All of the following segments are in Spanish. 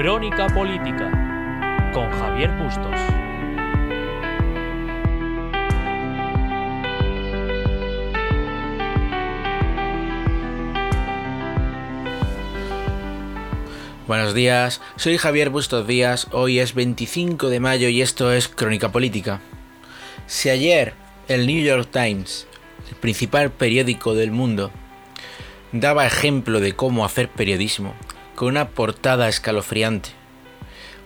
Crónica Política con Javier Bustos. Buenos días, soy Javier Bustos Díaz, hoy es 25 de mayo y esto es Crónica Política. Si ayer el New York Times, el principal periódico del mundo, daba ejemplo de cómo hacer periodismo, con una portada escalofriante,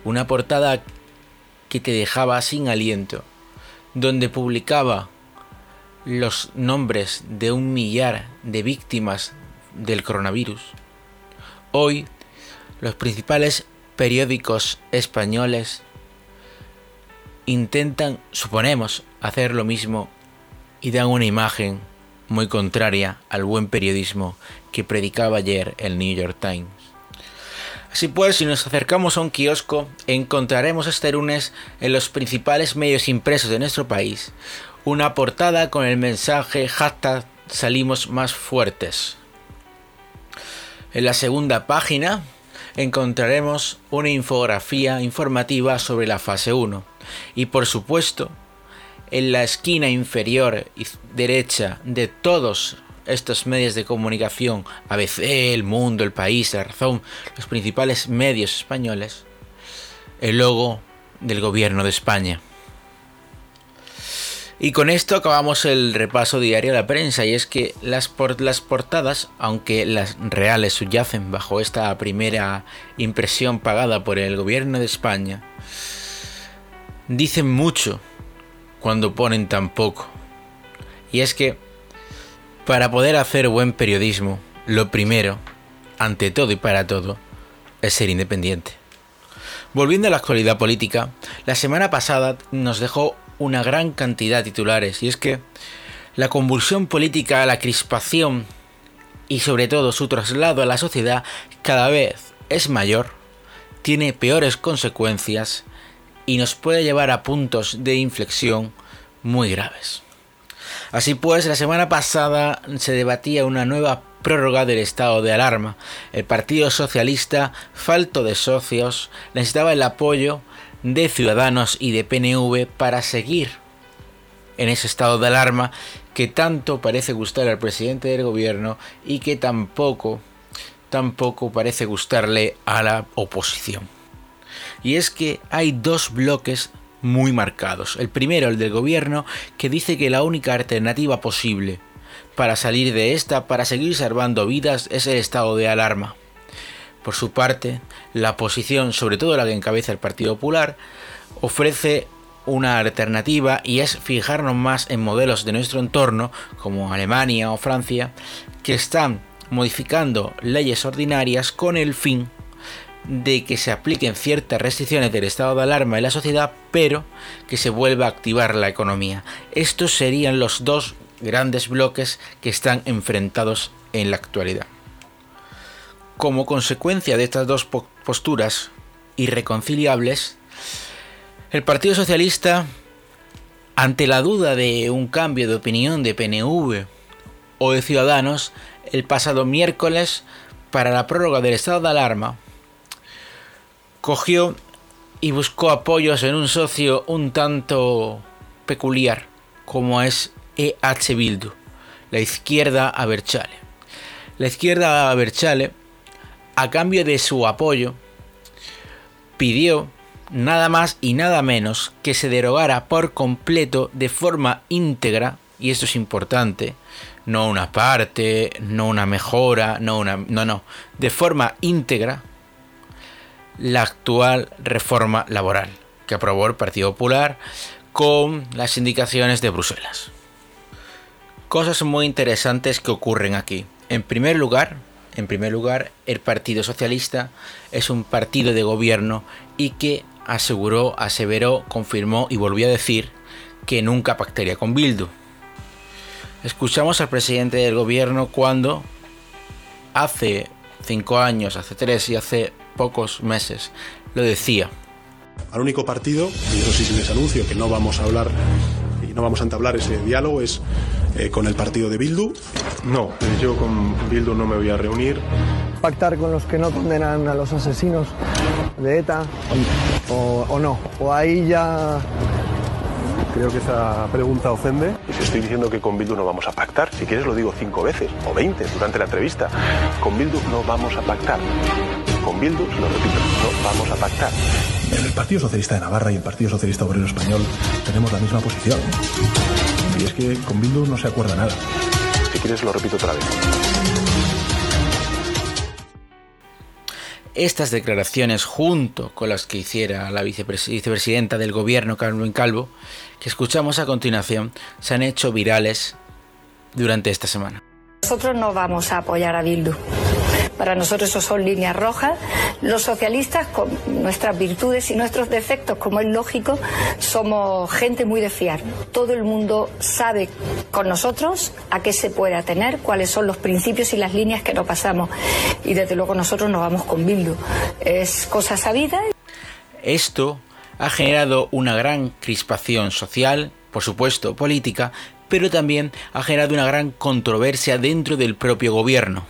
una portada que te dejaba sin aliento, donde publicaba los nombres de un millar de víctimas del coronavirus. Hoy los principales periódicos españoles intentan, suponemos, hacer lo mismo y dan una imagen muy contraria al buen periodismo que predicaba ayer el New York Times. Así pues, si nos acercamos a un kiosco, encontraremos este lunes en los principales medios impresos de nuestro país una portada con el mensaje hashtag salimos más fuertes. En la segunda página encontraremos una infografía informativa sobre la fase 1 y por supuesto en la esquina inferior derecha de todos estos medios de comunicación, ABC, El Mundo, El País, La Razón, los principales medios españoles, el logo del gobierno de España. Y con esto acabamos el repaso diario de la prensa y es que las, portadas, aunque las reales subyacen bajo esta primera impresión pagada por el gobierno de España, dicen mucho cuando ponen tan poco. Y es que para poder hacer buen periodismo, lo primero, ante todo y para todo, es ser independiente. Volviendo a la actualidad política, la semana pasada nos dejó una gran cantidad de titulares y es que la convulsión política, la crispación y sobre todo su traslado a la sociedad cada vez es mayor, tiene peores consecuencias y nos puede llevar a puntos de inflexión muy graves. Así pues, la semana pasada se debatía una nueva prórroga del estado de alarma. El Partido Socialista, falto de socios, necesitaba el apoyo de Ciudadanos y de PNV para seguir en ese estado de alarma que tanto parece gustar al presidente del gobierno y que tampoco tampoco parece gustarle a la oposición. Y es que hay dos bloques muy marcados. El primero, el del gobierno, que dice que la única alternativa posible para salir de esta, para seguir salvando vidas, es el estado de alarma. Por su parte, la posición, sobre todo la que encabeza el Partido Popular, ofrece una alternativa y es fijarnos más en modelos de nuestro entorno, como Alemania o Francia, que están modificando leyes ordinarias con el fin de que se apliquen ciertas restricciones del estado de alarma en la sociedad, pero que se vuelva a activar la economía. Estos serían los dos grandes bloques que están enfrentados en la actualidad. Como consecuencia de estas dos posturas irreconciliables, el Partido Socialista, ante la duda de un cambio de opinión de PNV o de Ciudadanos, el pasado miércoles, para la prórroga del estado de alarma, cogió y buscó apoyos en un socio un tanto peculiar, como es EH Bildu, la izquierda a Berchale. La izquierda a Berchale a cambio de su apoyo, pidió nada más y nada menos que se derogara por completo de forma íntegra, y esto es importante, no una parte, no una mejora, no una. No, no. De forma íntegra, la actual reforma laboral que aprobó el Partido Popular con las indicaciones de Bruselas. Cosas muy interesantes que ocurren aquí. En primer lugar, en primer lugar, el Partido Socialista es un partido de gobierno y que aseguró, aseveró, confirmó y volvió a decir que nunca pactaría con Bildu. Escuchamos al presidente del gobierno cuando hace cinco años, hace tres y hace pocos meses lo decía. Al único partido, y eso sí les anuncio que no vamos a hablar y no vamos a entablar ese diálogo, es eh, con el partido de Bildu. No, yo con Bildu no me voy a reunir. pactar con los que no condenan a los asesinos de ETA o, o no? ¿O ahí ya Creo que esa pregunta ofende. Y si estoy diciendo que con Bildu no vamos a pactar, si quieres lo digo cinco veces o veinte durante la entrevista. Con Bildu no vamos a pactar. Con Bildu, lo repito, no vamos a pactar. En el Partido Socialista de Navarra y el Partido Socialista Obrero Español tenemos la misma posición. Y es que con Bildu no se acuerda nada. Si quieres lo repito otra vez. Estas declaraciones, junto con las que hiciera la vicepresidenta del gobierno, Carmen Calvo, que escuchamos a continuación, se han hecho virales durante esta semana. Nosotros no vamos a apoyar a Bildu. Para nosotros eso son líneas rojas. Los socialistas, con nuestras virtudes y nuestros defectos, como es lógico, somos gente muy de fiar. Todo el mundo sabe con nosotros a qué se puede atener, cuáles son los principios y las líneas que no pasamos. Y desde luego nosotros no vamos con Bildu. Es cosa sabida. Esto ha generado una gran crispación social, por supuesto política, pero también ha generado una gran controversia dentro del propio gobierno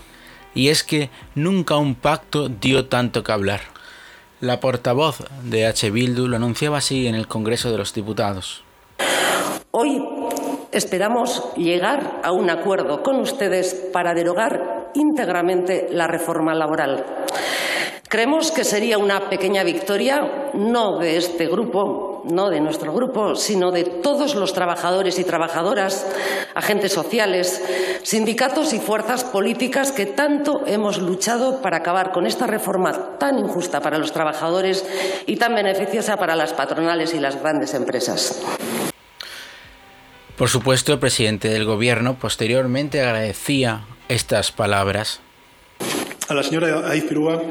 y es que nunca un pacto dio tanto que hablar. La portavoz de H. Bildu lo anunciaba así en el Congreso de los Diputados. Hoy esperamos llegar a un acuerdo con ustedes para derogar íntegramente la reforma laboral. Creemos que sería una pequeña victoria, no de este grupo, no de nuestro grupo, sino de todos los trabajadores y trabajadoras, agentes sociales, sindicatos y fuerzas políticas que tanto hemos luchado para acabar con esta reforma tan injusta para los trabajadores y tan beneficiosa para las patronales y las grandes empresas. Por supuesto, el presidente del Gobierno posteriormente agradecía estas palabras a la señora Aiz Pirúa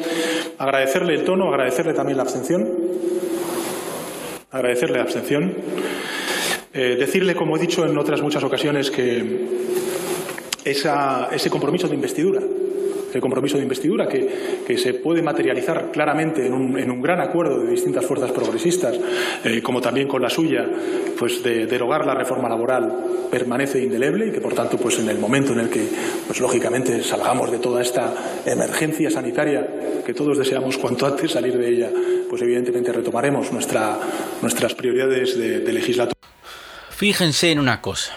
agradecerle el tono, agradecerle también la abstención, agradecerle la abstención, eh, decirle, como he dicho en otras muchas ocasiones, que ese compromiso de investidura el compromiso de investidura que, se puede materializar claramente en un, gran acuerdo de distintas fuerzas progresistas, eh, como también con la suya, pues de derogar la reforma laboral permanece indeleble y que por tanto pues en el momento en el que pues lógicamente salgamos de toda esta emergencia sanitaria que todos deseamos cuanto antes salir de ella, pues evidentemente retomaremos nuestra, nuestras prioridades de, de legislatura. Fíjense en una cosa.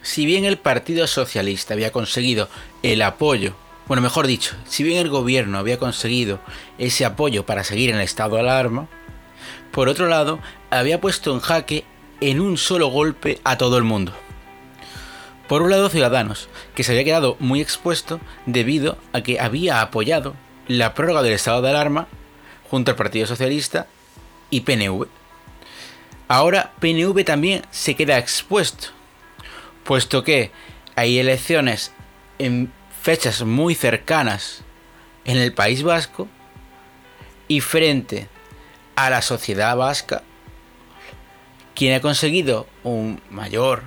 Si bien el Partido Socialista había conseguido el apoyo bueno, mejor dicho, si bien el gobierno había conseguido ese apoyo para seguir en el estado de alarma, por otro lado, había puesto en jaque en un solo golpe a todo el mundo. Por un lado, Ciudadanos, que se había quedado muy expuesto debido a que había apoyado la prórroga del estado de alarma junto al Partido Socialista y PNV. Ahora PNV también se queda expuesto, puesto que hay elecciones en fechas muy cercanas en el País Vasco y frente a la sociedad vasca, quien ha conseguido un mayor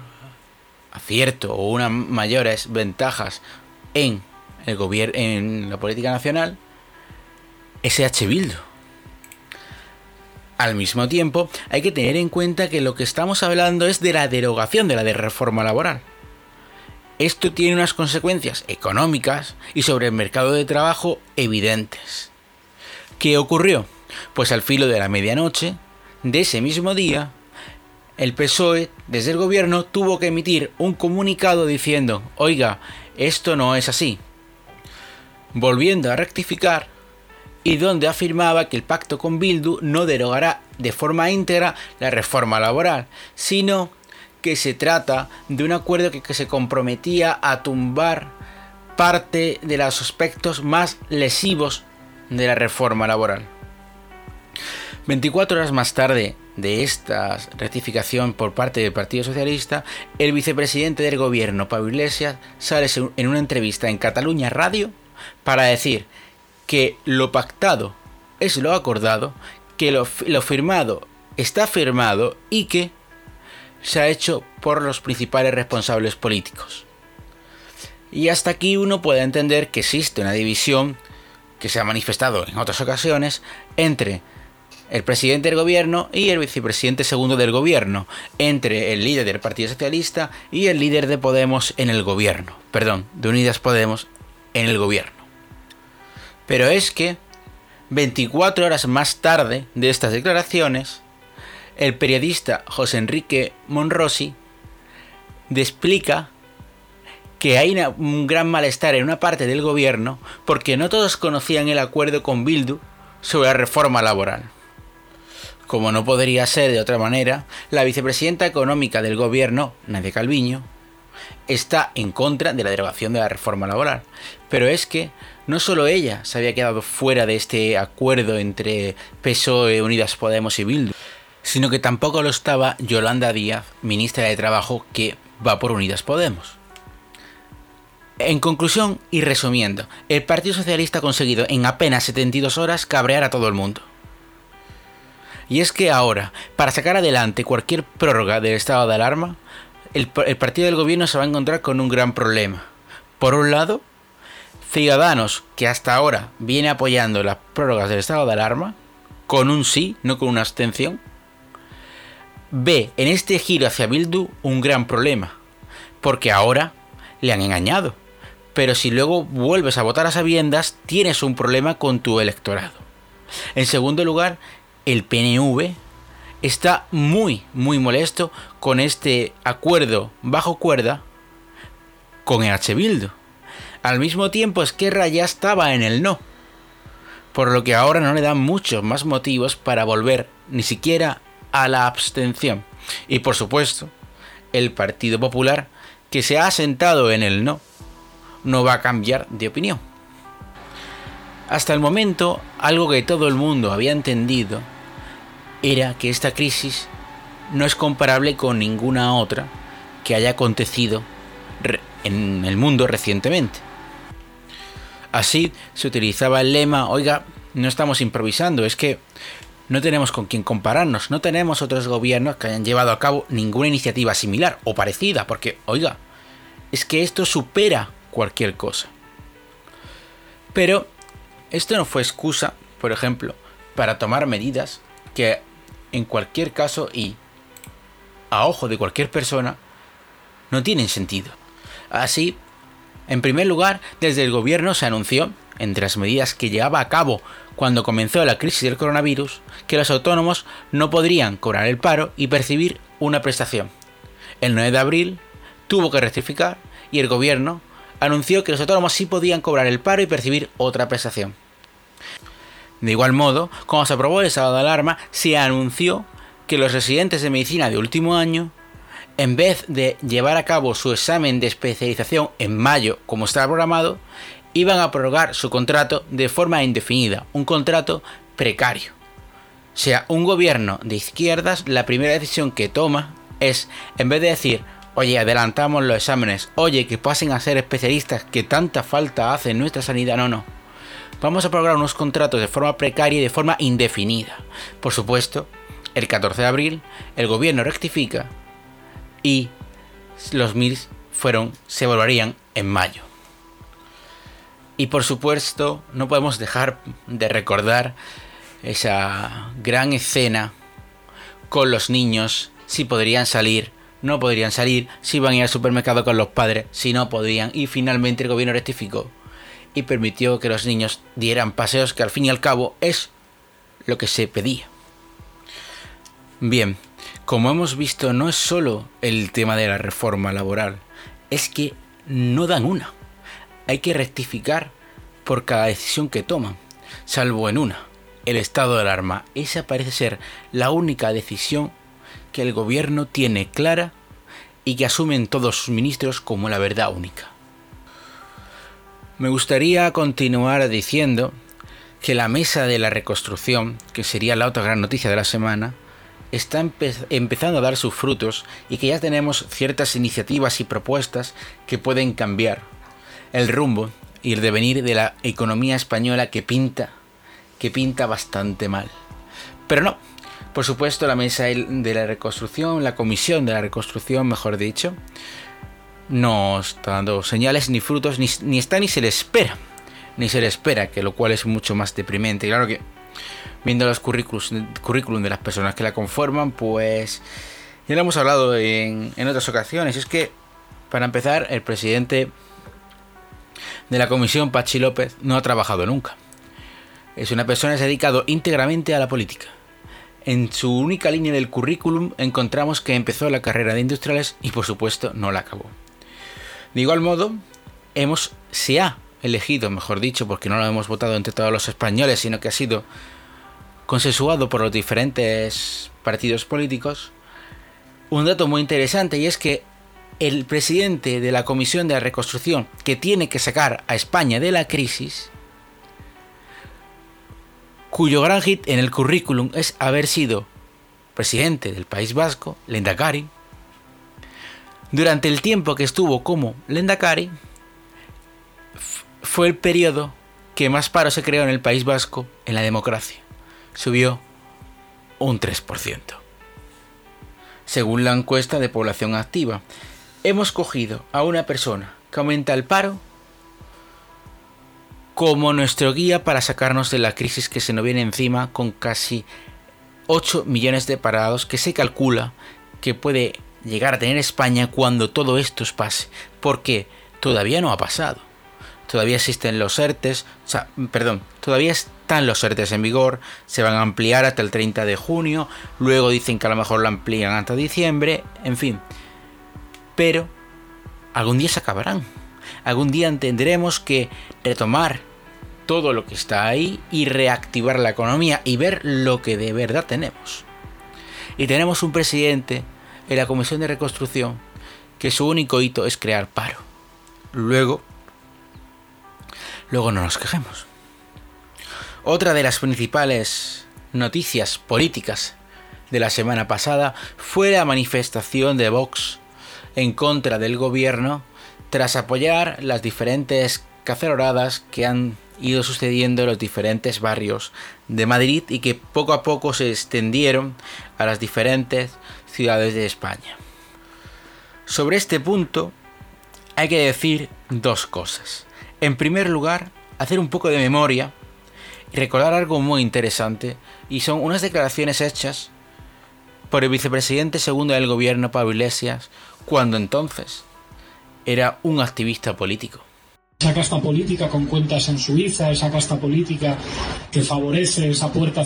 acierto o unas mayores ventajas en el gobierno en la política nacional es H. Bildu. Al mismo tiempo, hay que tener en cuenta que lo que estamos hablando es de la derogación de la de reforma laboral. Esto tiene unas consecuencias económicas y sobre el mercado de trabajo evidentes. ¿Qué ocurrió? Pues al filo de la medianoche de ese mismo día, el PSOE, desde el gobierno, tuvo que emitir un comunicado diciendo, oiga, esto no es así. Volviendo a rectificar, y donde afirmaba que el pacto con Bildu no derogará de forma íntegra la reforma laboral, sino que se trata de un acuerdo que, se comprometía a tumbar parte de los aspectos más lesivos de la reforma laboral. 24 horas más tarde de esta rectificación por parte del Partido Socialista, el vicepresidente del gobierno, Pablo Iglesias, sale en una entrevista en Cataluña Radio para decir que lo pactado es lo acordado, que lo firmado está firmado y que se ha hecho por los principales responsables políticos. Y hasta aquí uno puede entender que existe una división que se ha manifestado en otras ocasiones entre el presidente del gobierno y el vicepresidente segundo del gobierno, entre el líder del Partido Socialista y el líder de Podemos en el gobierno, perdón, de Unidas Podemos en el gobierno. Pero es que 24 horas más tarde de estas declaraciones, el periodista José Enrique Monrosi explica que hay un gran malestar en una parte del gobierno porque no todos conocían el acuerdo con Bildu sobre la reforma laboral. Como no podría ser de otra manera, la vicepresidenta económica del gobierno, Nadia Calviño, está en contra de la derogación de la reforma laboral. Pero es que no solo ella se había quedado fuera de este acuerdo entre PSOE, Unidas Podemos y Bildu, sino que tampoco lo estaba Yolanda Díaz, ministra de Trabajo, que va por Unidas Podemos. En conclusión y resumiendo, el Partido Socialista ha conseguido en apenas 72 horas cabrear a todo el mundo. Y es que ahora, para sacar adelante cualquier prórroga del estado de alarma, el, partido del gobierno se va a encontrar con un gran problema. Por un lado, Ciudadanos, que hasta ahora viene apoyando las prórrogas del estado de alarma, con un sí, no con una abstención, ve en este giro hacia Bildu un gran problema, porque ahora le han engañado. Pero si luego vuelves a votar a sabiendas, tienes un problema con tu electorado. En segundo lugar, el PNV está muy, muy molesto con este acuerdo bajo cuerda con EH Bildu. Al mismo tiempo, Esquerra ya estaba en el no. Por lo que ahora no le dan muchos más motivos para volver ni siquiera a la abstención. Y por supuesto, el Partido Popular, que se ha sentado en el no, no va a cambiar de opinión. Hasta el momento, algo que todo el mundo había entendido era que esta crisis no es comparable con ninguna otra que haya acontecido en el mundo recientemente. Así se utilizaba el lema, oiga, no estamos improvisando, es que no tenemos con quién compararnos, no tenemos otros gobiernos que hayan llevado a cabo ninguna iniciativa similar o parecida, porque, oiga, es que esto supera cualquier cosa. Pero esto no fue excusa, por ejemplo, para tomar medidas que en cualquier caso y a ojo de cualquier persona no tienen sentido. Así, en primer lugar, desde el gobierno se anunció, entre las medidas que llevaba a cabo cuando comenzó la crisis del coronavirus, que los autónomos no podrían cobrar el paro y percibir una prestación. El 9 de abril tuvo que rectificar y el gobierno anunció que los autónomos sí podían cobrar el paro y percibir otra prestación. De igual modo, cuando se aprobó el estado de alarma, se anunció que los residentes de medicina de último año, en vez de llevar a cabo su examen de especialización en mayo como estaba programado, iban a prorrogar su contrato de forma indefinida, un contrato precario. O sea, un gobierno de izquierdas, la primera decisión que toma es, en vez de decir, oye, adelantamos los exámenes, oye, que pasen a ser especialistas que tanta falta hace en nuestra sanidad, no, no vamos a programar unos contratos de forma precaria y de forma indefinida. Por supuesto, el 14 de abril el gobierno rectifica y los MIRS fueron, se volverían en mayo. Y por supuesto, no podemos dejar de recordar esa gran escena con los niños, si podrían salir, no podrían salir, si iban a ir al supermercado con los padres, si no podían, y finalmente el gobierno rectificó y permitió que los niños dieran paseos que al fin y al cabo es lo que se pedía. Bien, como hemos visto no es solo el tema de la reforma laboral, es que no dan una. Hay que rectificar por cada decisión que toman, salvo en una, el estado de alarma. Esa parece ser la única decisión que el gobierno tiene clara y que asumen todos sus ministros como la verdad única. Me gustaría continuar diciendo que la mesa de la reconstrucción, que sería la otra gran noticia de la semana, está empezando a dar sus frutos y que ya tenemos ciertas iniciativas y propuestas que pueden cambiar el rumbo y el devenir de la economía española que pinta, que pinta bastante mal. Pero no, por supuesto la mesa de la reconstrucción, la comisión de la reconstrucción, mejor dicho, no está dando señales ni frutos, ni, está ni se le espera. Ni se le espera, que lo cual es mucho más deprimente. Claro que viendo los currículum de las personas que la conforman, pues ya lo hemos hablado en, en otras ocasiones. Es que, para empezar, el presidente de la comisión, Pachi López, no ha trabajado nunca. Es una persona que se ha dedicado íntegramente a la política. En su única línea del currículum encontramos que empezó la carrera de industriales y por supuesto no la acabó. De igual modo, hemos, se ha elegido, mejor dicho, porque no lo hemos votado entre todos los españoles, sino que ha sido consensuado por los diferentes partidos políticos, un dato muy interesante y es que el presidente de la Comisión de Reconstrucción que tiene que sacar a España de la crisis, cuyo gran hit en el currículum es haber sido presidente del País Vasco, Lendakari, durante el tiempo que estuvo como Lendakari, fue el periodo que más paro se creó en el País Vasco en la democracia. Subió un 3%. Según la encuesta de población activa, hemos cogido a una persona que aumenta el paro como nuestro guía para sacarnos de la crisis que se nos viene encima con casi 8 millones de parados que se calcula que puede llegar a tener España cuando todo esto pase. Porque todavía no ha pasado. Todavía existen los ERTES, o sea, perdón, todavía están los ERTES en vigor, se van a ampliar hasta el 30 de junio, luego dicen que a lo mejor lo amplían hasta diciembre, en fin. Pero algún día se acabarán. Algún día tendremos que retomar todo lo que está ahí y reactivar la economía y ver lo que de verdad tenemos. Y tenemos un presidente en la Comisión de Reconstrucción que su único hito es crear paro. Luego, luego no nos quejemos. Otra de las principales noticias políticas de la semana pasada fue la manifestación de Vox en contra del gobierno tras apoyar las diferentes caceroradas que han ido sucediendo en los diferentes barrios de Madrid y que poco a poco se extendieron a las diferentes ciudades de España. Sobre este punto hay que decir dos cosas. En primer lugar, hacer un poco de memoria y recordar algo muy interesante y son unas declaraciones hechas por el vicepresidente segundo del gobierno Pablo Iglesias cuando entonces era un activista político. Esa casta política con cuentas en Suiza, esa casta política que favorece esa puerta,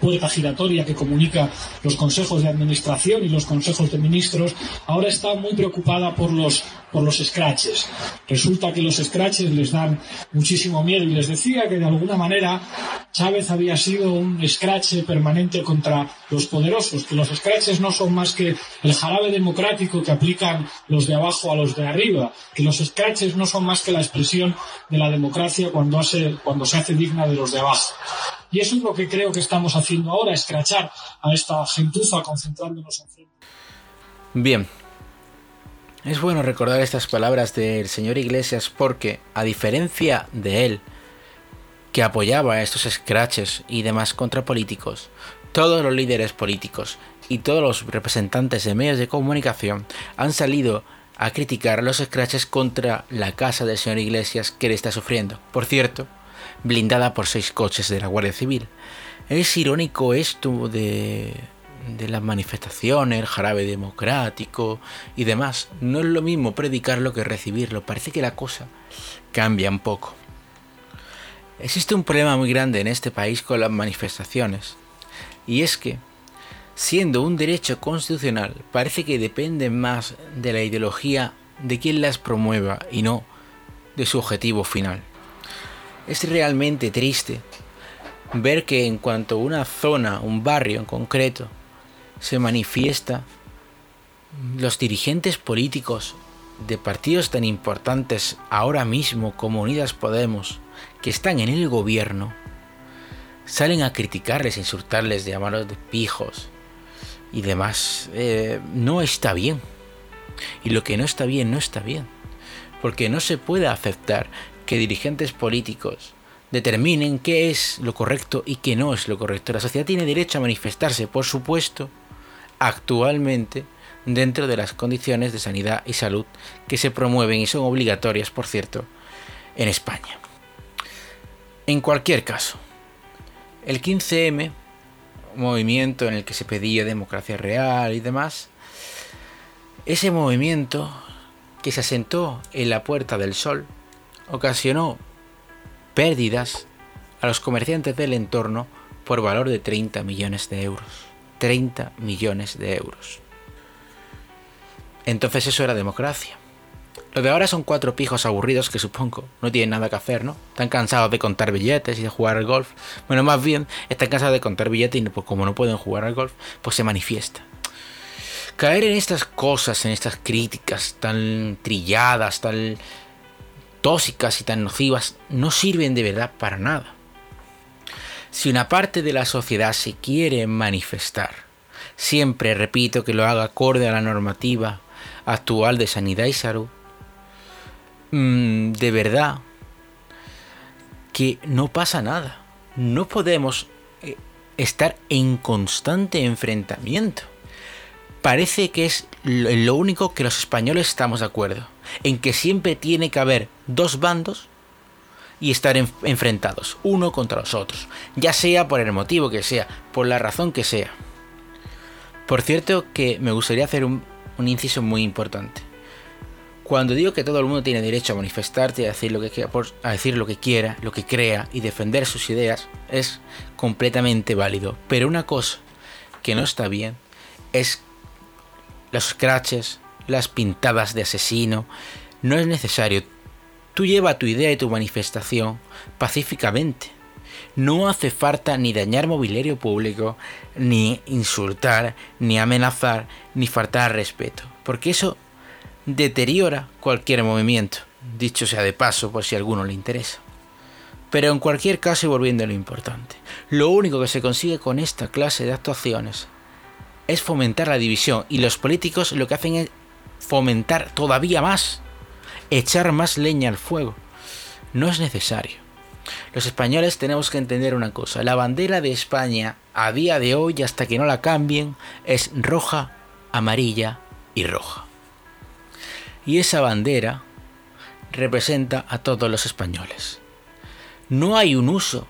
puerta giratoria que comunica los consejos de administración y los consejos de ministros, ahora está muy preocupada por los, por los scratches. Resulta que los scratches les dan muchísimo miedo y les decía que de alguna manera Chávez había sido un scratch permanente contra los poderosos, que los scratches no son más que el jarabe democrático que aplican los de abajo a los de arriba, que los scratches no son más que la expresión de la democracia cuando, hace, cuando se hace digna de los de abajo. Y eso es lo que creo que estamos haciendo ahora, escrachar a esta gentuza concentrándonos en frente. Bien. Es bueno recordar estas palabras del señor Iglesias porque, a diferencia de él, que apoyaba estos scratches y demás contrapolíticos, todos los líderes políticos y todos los representantes de medios de comunicación han salido a criticar los scratches contra la casa del señor Iglesias que le está sufriendo. Por cierto, blindada por seis coches de la Guardia Civil. Es irónico esto de, de las manifestaciones, el jarabe democrático y demás. No es lo mismo predicarlo que recibirlo. Parece que la cosa cambia un poco. Existe un problema muy grande en este país con las manifestaciones. Y es que siendo un derecho constitucional, parece que depende más de la ideología de quien las promueva y no de su objetivo final. Es realmente triste ver que en cuanto una zona, un barrio en concreto, se manifiesta, los dirigentes políticos de partidos tan importantes ahora mismo como Unidas Podemos, que están en el gobierno, salen a criticarles, insultarles, llamarlos de pijos, y demás, eh, no está bien. Y lo que no está bien, no está bien. Porque no se puede aceptar que dirigentes políticos determinen qué es lo correcto y qué no es lo correcto. La sociedad tiene derecho a manifestarse, por supuesto, actualmente dentro de las condiciones de sanidad y salud que se promueven y son obligatorias, por cierto, en España. En cualquier caso, el 15M movimiento en el que se pedía democracia real y demás, ese movimiento que se asentó en la Puerta del Sol ocasionó pérdidas a los comerciantes del entorno por valor de 30 millones de euros. 30 millones de euros. Entonces eso era democracia. Lo de ahora son cuatro pijos aburridos que supongo no tienen nada que hacer, ¿no? Están cansados de contar billetes y de jugar al golf. Bueno, más bien están cansados de contar billetes y pues, como no pueden jugar al golf, pues se manifiesta. Caer en estas cosas, en estas críticas tan trilladas, tan tóxicas y tan nocivas, no sirven de verdad para nada. Si una parte de la sociedad se quiere manifestar, siempre repito que lo haga acorde a la normativa actual de sanidad y salud, mm, de verdad que no pasa nada. No podemos eh, estar en constante enfrentamiento. Parece que es lo único que los españoles estamos de acuerdo, en que siempre tiene que haber dos bandos y estar enfrentados, uno contra los otros, ya sea por el motivo que sea, por la razón que sea. Por cierto que me gustaría hacer un, inciso muy importante. Cuando digo que todo el mundo tiene derecho a manifestarte a decir lo que quiera, a decir lo que quiera, lo que crea y defender sus ideas, es completamente válido. Pero una cosa que no está bien es los scratches, las pintadas de asesino. No es necesario. Tú lleva tu idea y tu manifestación pacíficamente. No hace falta ni dañar mobiliario público, ni insultar, ni amenazar, ni faltar al respeto, porque eso deteriora cualquier movimiento, dicho sea de paso por si a alguno le interesa. Pero en cualquier caso y volviendo a lo importante, lo único que se consigue con esta clase de actuaciones es fomentar la división y los políticos lo que hacen es fomentar todavía más echar más leña al fuego. No es necesario. Los españoles tenemos que entender una cosa. La bandera de España a día de hoy, hasta que no la cambien, es roja, amarilla y roja. Y esa bandera representa a todos los españoles. No hay un uso,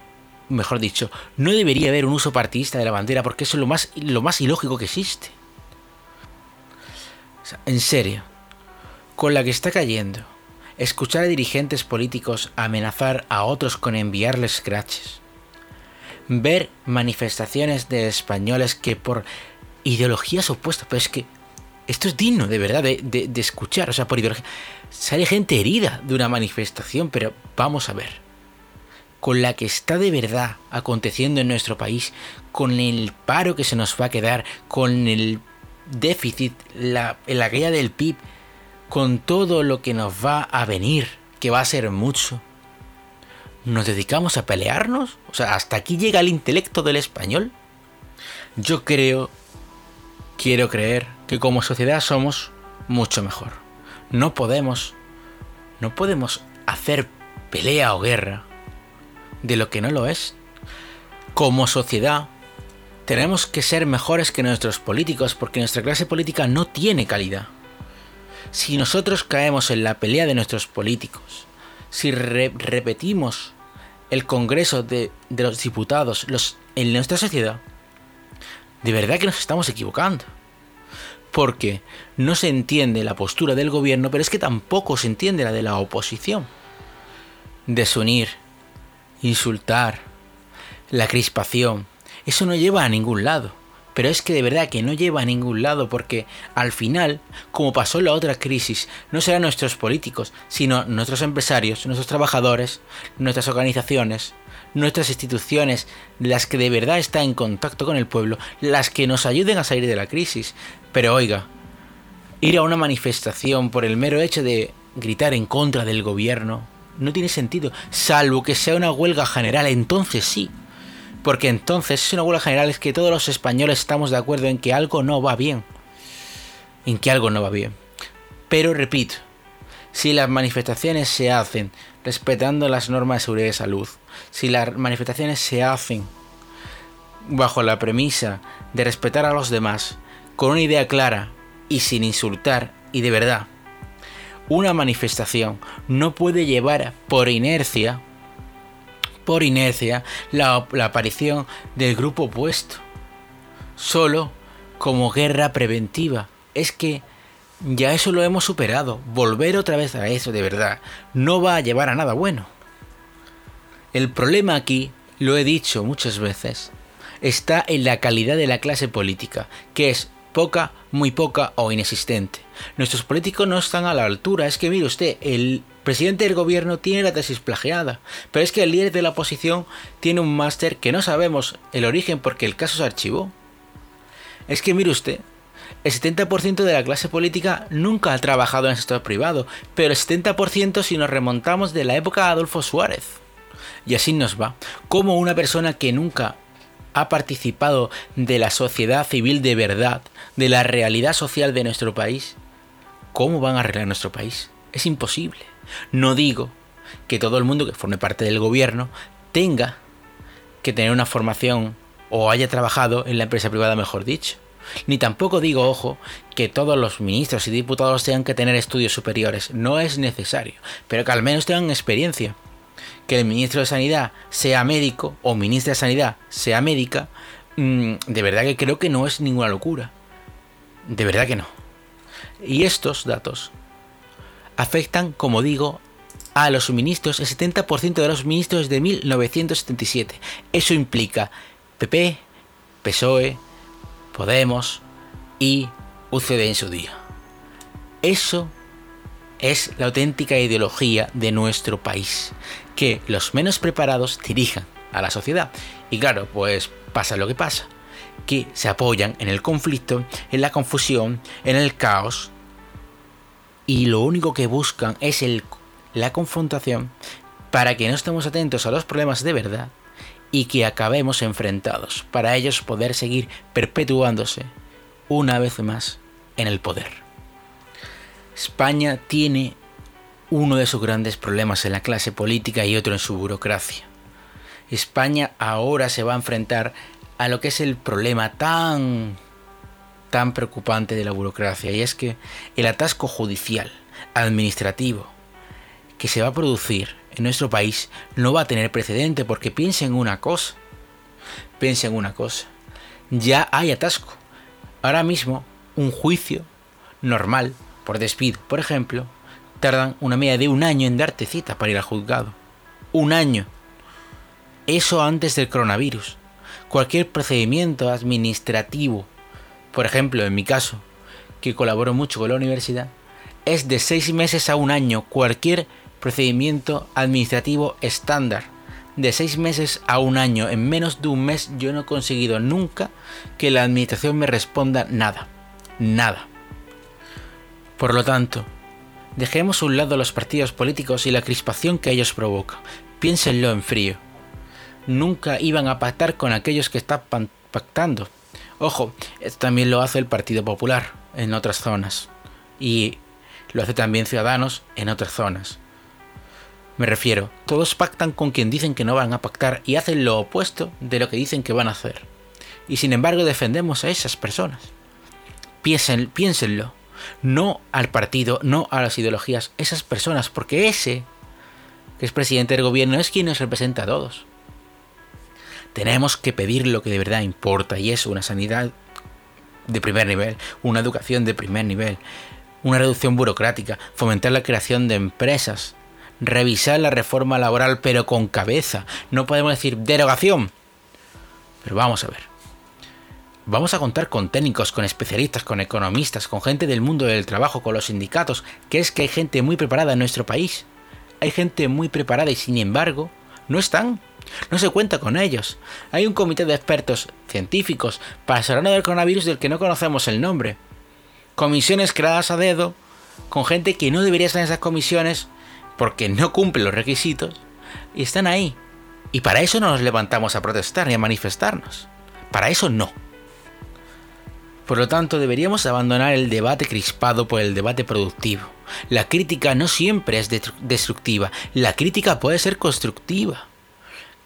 mejor dicho, no debería haber un uso partidista de la bandera porque eso es lo más, lo más ilógico que existe. en serio, con la que está cayendo. Escuchar a dirigentes políticos amenazar a otros con enviarles scratches. Ver manifestaciones de españoles que por ideologías opuestas, pero es que esto es digno de verdad de, escuchar, o sea, por ideología. Sale gente herida de una manifestación, pero vamos a ver con la que está de verdad aconteciendo en nuestro país, con el paro que se nos va a quedar, con el déficit, la, la caída del PIB, con todo lo que nos va a venir, que va a ser mucho, ¿nos dedicamos a pelearnos? O sea, ¿hasta aquí llega el intelecto del español? Yo creo, quiero creer, que como sociedad somos mucho mejor. No podemos, no podemos hacer pelea o guerra de lo que no lo es. Como sociedad, tenemos que ser mejores que nuestros políticos porque nuestra clase política no tiene calidad si nosotros caemos en la pelea de nuestros políticos, si repetimos el Congreso de, los Diputados en nuestra sociedad, de verdad que nos estamos equivocando. Porque no se entiende la postura del gobierno, pero es que tampoco se entiende la de la oposición. Desunir, insultar, la crispación, eso no lleva a ningún lado pero es que de verdad que no lleva a ningún lado porque al final, como pasó en la otra crisis, no serán nuestros políticos, sino nuestros empresarios, nuestros trabajadores, nuestras organizaciones, nuestras instituciones, las que de verdad están en contacto con el pueblo, las que nos ayuden a salir de la crisis. Pero oiga, ir a una manifestación por el mero hecho de gritar en contra del gobierno no tiene sentido, salvo que sea una huelga general, entonces sí. Porque entonces es una huelga general es que todos los españoles estamos de acuerdo en que algo no va bien. En que algo no va bien. Pero repito, si las manifestaciones se hacen respetando las normas de seguridad y salud, si las manifestaciones se hacen bajo la premisa de respetar a los demás, con una idea clara y sin insultar y de verdad, una manifestación no puede llevar por inercia por inercia la, aparición del grupo opuesto. Solo como guerra preventiva. Es que ya eso lo hemos superado. Volver otra vez a eso de verdad no va a llevar a nada bueno. El problema aquí lo he dicho muchas veces, está en la calidad de la clase política, que es poca, muy poca o inexistente. Nuestros políticos no están a la altura. Es que mire usted, el presidente del gobierno tiene la tesis plagiada, pero es que el líder de la oposición tiene un máster que no sabemos el origen porque el caso se archivó. Es que mire usted, el 70% de la clase política nunca ha trabajado en el sector privado, pero el 70% si nos remontamos de la época de Adolfo Suárez. Y así nos va. Como una persona que nunca ha participado de la sociedad civil de verdad, de la realidad social de nuestro país, ¿cómo van a arreglar nuestro país? Es imposible. No digo que todo el mundo que forme parte del gobierno tenga que tener una formación o haya trabajado en la empresa privada, mejor dicho. Ni tampoco digo, ojo, que todos los ministros y diputados tengan que tener estudios superiores. No es necesario, pero que al menos tengan experiencia que el ministro de Sanidad sea médico o ministra de Sanidad sea médica, mm, de verdad que creo que no es ninguna locura. De verdad que no. Y estos datos afectan, como digo, a los ministros, el 70% de los ministros de 1977. Eso implica PP, PSOE, Podemos y UCD en su día. Eso es la auténtica ideología de nuestro país que los menos preparados dirijan a la sociedad. Y claro, pues pasa lo que pasa, que se apoyan en el conflicto, en la confusión, en el caos, y lo único que buscan es la confrontación para que no estemos atentos a los problemas de verdad y que acabemos enfrentados, para ellos poder seguir perpetuándose una vez más en el poder. España tiene uno de sus grandes problemas en la clase política y otro en su burocracia. España ahora se va a enfrentar a lo que es el problema tan tan preocupante de la burocracia y es que el atasco judicial, administrativo que se va a producir en nuestro país no va a tener precedente porque piensen una cosa. Piensen una cosa. Ya hay atasco. Ahora mismo un juicio normal por despido, por ejemplo, tardan una media de un año en darte cita para ir al juzgado. Un año. Eso antes del coronavirus. Cualquier procedimiento administrativo, por ejemplo, en mi caso, que colaboro mucho con la universidad, es de seis meses a un año. Cualquier procedimiento administrativo estándar. De seis meses a un año. En menos de un mes yo no he conseguido nunca que la administración me responda nada. Nada. Por lo tanto, Dejemos a un lado los partidos políticos y la crispación que ellos provocan. Piénsenlo en frío. Nunca iban a pactar con aquellos que están pactando. Ojo, esto también lo hace el Partido Popular en otras zonas. Y lo hace también Ciudadanos en otras zonas. Me refiero, todos pactan con quien dicen que no van a pactar y hacen lo opuesto de lo que dicen que van a hacer. Y sin embargo defendemos a esas personas. piénsenlo no al partido, no a las ideologías, esas personas, porque ese, que es presidente del gobierno, es quien nos representa a todos. Tenemos que pedir lo que de verdad importa y es una sanidad de primer nivel, una educación de primer nivel, una reducción burocrática, fomentar la creación de empresas, revisar la reforma laboral pero con cabeza. No podemos decir derogación. Pero vamos a ver. Vamos a contar con técnicos, con especialistas, con economistas, con gente del mundo del trabajo, con los sindicatos, que es que hay gente muy preparada en nuestro país. Hay gente muy preparada y sin embargo, no están. No se cuenta con ellos. Hay un comité de expertos científicos para hablar del coronavirus del que no conocemos el nombre. Comisiones creadas a dedo, con gente que no debería estar en esas comisiones porque no cumple los requisitos, y están ahí. Y para eso no nos levantamos a protestar ni a manifestarnos. Para eso no. Por lo tanto, deberíamos abandonar el debate crispado por el debate productivo. La crítica no siempre es destructiva, la crítica puede ser constructiva.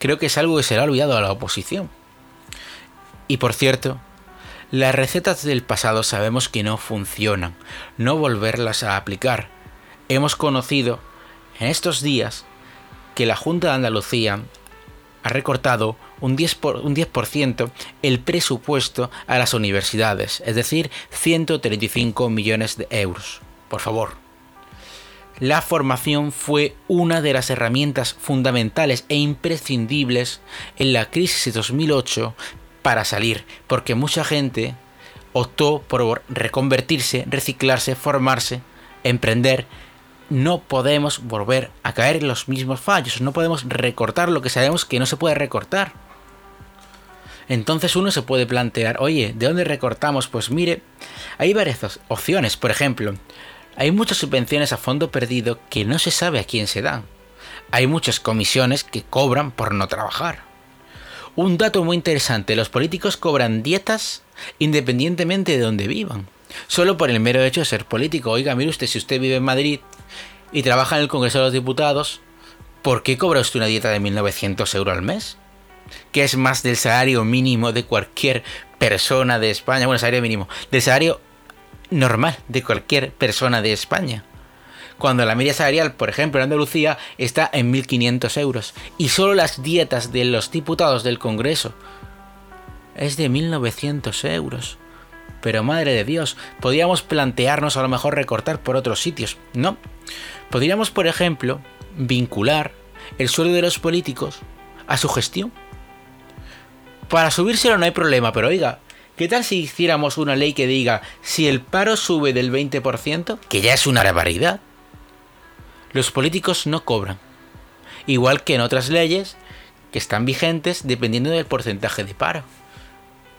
Creo que es algo que será olvidado a la oposición. Y por cierto, las recetas del pasado sabemos que no funcionan, no volverlas a aplicar. Hemos conocido en estos días que la Junta de Andalucía ha recortado un 10%, por, un 10 el presupuesto a las universidades, es decir, 135 millones de euros. Por favor. la formación fue una de las herramientas fundamentales e imprescindibles en la crisis de 2008 para salir, porque mucha gente optó por reconvertirse, reciclarse, formarse, emprender. No podemos volver a caer en los mismos fallos, no podemos recortar lo que sabemos que no se puede recortar. Entonces uno se puede plantear, oye, ¿de dónde recortamos? Pues mire, hay varias opciones. Por ejemplo, hay muchas subvenciones a fondo perdido que no se sabe a quién se dan. Hay muchas comisiones que cobran por no trabajar. Un dato muy interesante, los políticos cobran dietas independientemente de donde vivan. Solo por el mero hecho de ser político. Oiga, mire usted, si usted vive en Madrid y trabaja en el Congreso de los Diputados, ¿por qué cobra usted una dieta de 1.900 euros al mes? Que es más del salario mínimo de cualquier persona de España. Bueno, salario mínimo. Del salario normal de cualquier persona de España. Cuando la media salarial, por ejemplo, en Andalucía está en 1.500 euros. Y solo las dietas de los diputados del Congreso es de 1.900 euros. Pero madre de Dios, podríamos plantearnos a lo mejor recortar por otros sitios, ¿no? Podríamos, por ejemplo, vincular el sueldo de los políticos a su gestión. Para subírselo no hay problema, pero oiga, ¿qué tal si hiciéramos una ley que diga si el paro sube del 20%, que ya es una barbaridad? Los políticos no cobran. Igual que en otras leyes que están vigentes dependiendo del porcentaje de paro.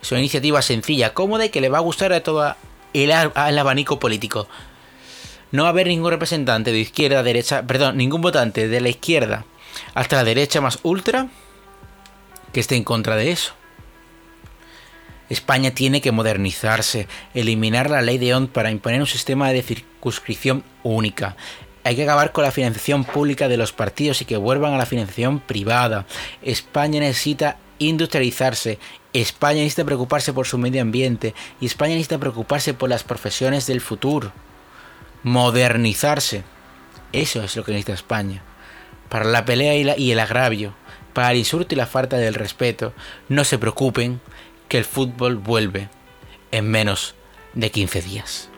Es una iniciativa sencilla, cómoda y que le va a gustar a todo el, abanico político. No va a haber ningún representante de izquierda, derecha, perdón, ningún votante de la izquierda hasta la derecha más ultra que esté en contra de eso. España tiene que modernizarse, eliminar la ley de OND para imponer un sistema de circunscripción única. Hay que acabar con la financiación pública de los partidos y que vuelvan a la financiación privada. España necesita industrializarse España necesita preocuparse por su medio ambiente y España necesita preocuparse por las profesiones del futuro. Modernizarse. Eso es lo que necesita España. Para la pelea y, el agravio, para el insulto y la falta del respeto, no se preocupen que el fútbol vuelve en menos de 15 días.